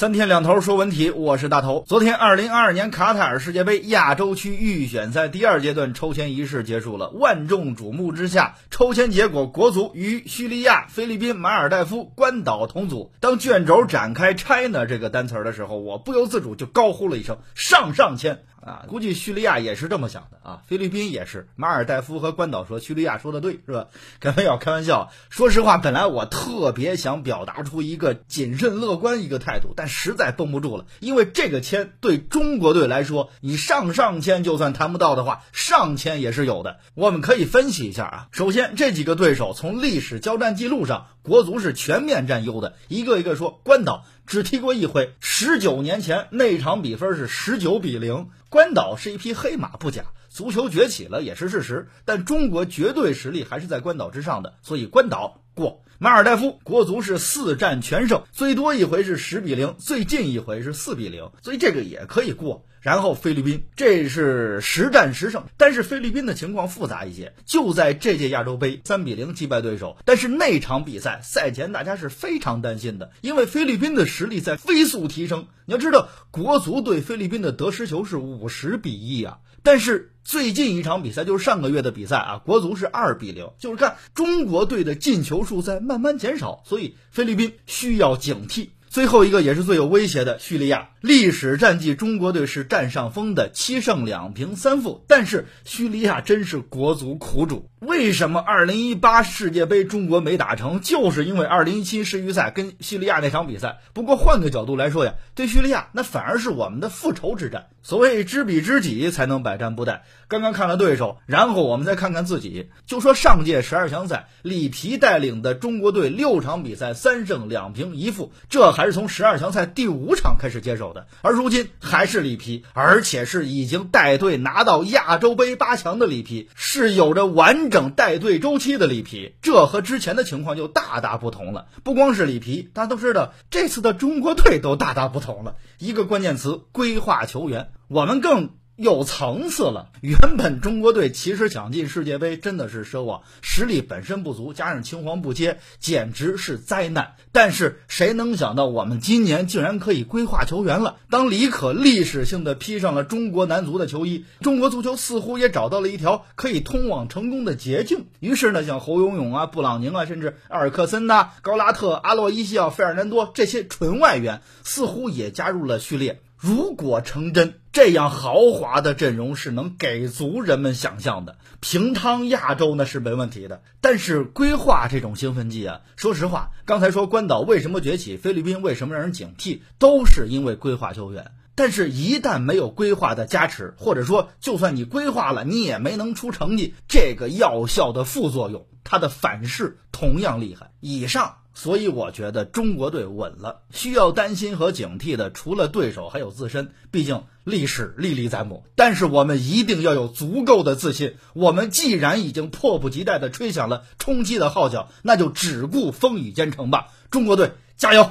三天两头说文体，我是大头。昨天，二零二二年卡塔尔世界杯亚洲区预选赛第二阶段抽签仪式结束了。万众瞩目之下，抽签结果，国足与叙利亚、菲律宾、马尔代夫、关岛同组。当卷轴展开 “China” 这个单词的时候，我不由自主就高呼了一声“上上签”。啊，估计叙利亚也是这么想的啊，菲律宾也是，马尔代夫和关岛说叙利亚说的对，是吧？开玩笑，开玩笑。说实话，本来我特别想表达出一个谨慎乐观一个态度，但实在绷不住了，因为这个签对中国队来说，你上上签就算谈不到的话，上签也是有的。我们可以分析一下啊，首先这几个对手从历史交战记录上，国足是全面占优的，一个一个说，关岛。只踢过一回，十九年前那场比分是十九比零。关岛是一匹黑马不假，足球崛起了也是事实，但中国绝对实力还是在关岛之上的，所以关岛过。马尔代夫国足是四战全胜，最多一回是十比零，最近一回是四比零，所以这个也可以过。然后菲律宾这是十战十胜，但是菲律宾的情况复杂一些，就在这届亚洲杯三比零击败对手。但是那场比赛赛前大家是非常担心的，因为菲律宾的实力在飞速提升。你要知道，国足对菲律宾的得失球是五十比一啊，但是最近一场比赛就是上个月的比赛啊，国足是二比零，就是看中国队的进球数在慢慢减少，所以菲律宾需要警惕。最后一个也是最有威胁的叙利亚，历史战绩中国队是占上风的，七胜两平三负。但是叙利亚真是国足苦主，为什么二零一八世界杯中国没打成？就是因为二零一七世预赛跟叙利亚那场比赛。不过换个角度来说呀，对叙利亚那反而是我们的复仇之战。所谓知彼知己，才能百战不殆。刚刚看了对手，然后我们再看看自己。就说上届十二强赛，里皮带领的中国队六场比赛三胜两平一负，这还是从十二强赛第五场开始接手的。而如今还是里皮，而且是已经带队拿到亚洲杯八强的里皮，是有着完整带队周期的里皮。这和之前的情况就大大不同了。不光是里皮，大家都知道，这次的中国队都大大不同了。一个关键词：规划球员。我们更有层次了。原本中国队其实想进世界杯真的是奢望，实力本身不足，加上青黄不接，简直是灾难。但是谁能想到，我们今年竟然可以规划球员了？当李可历史性的披上了中国男足的球衣，中国足球似乎也找到了一条可以通往成功的捷径。于是呢，像侯永永啊、布朗宁啊，甚至埃尔克森呐、高拉特、阿洛伊西奥、费尔南多这些纯外援，似乎也加入了序列。如果成真，这样豪华的阵容是能给足人们想象的，平汤亚洲那是没问题的。但是规划这种兴奋剂啊，说实话，刚才说关岛为什么崛起，菲律宾为什么让人警惕，都是因为规划球员。但是，一旦没有规划的加持，或者说，就算你规划了，你也没能出成绩，这个药效的副作用，它的反噬同样厉害。以上。所以我觉得中国队稳了，需要担心和警惕的除了对手，还有自身。毕竟历史历历在目。但是我们一定要有足够的自信。我们既然已经迫不及待地吹响了冲击的号角，那就只顾风雨兼程吧。中国队加油！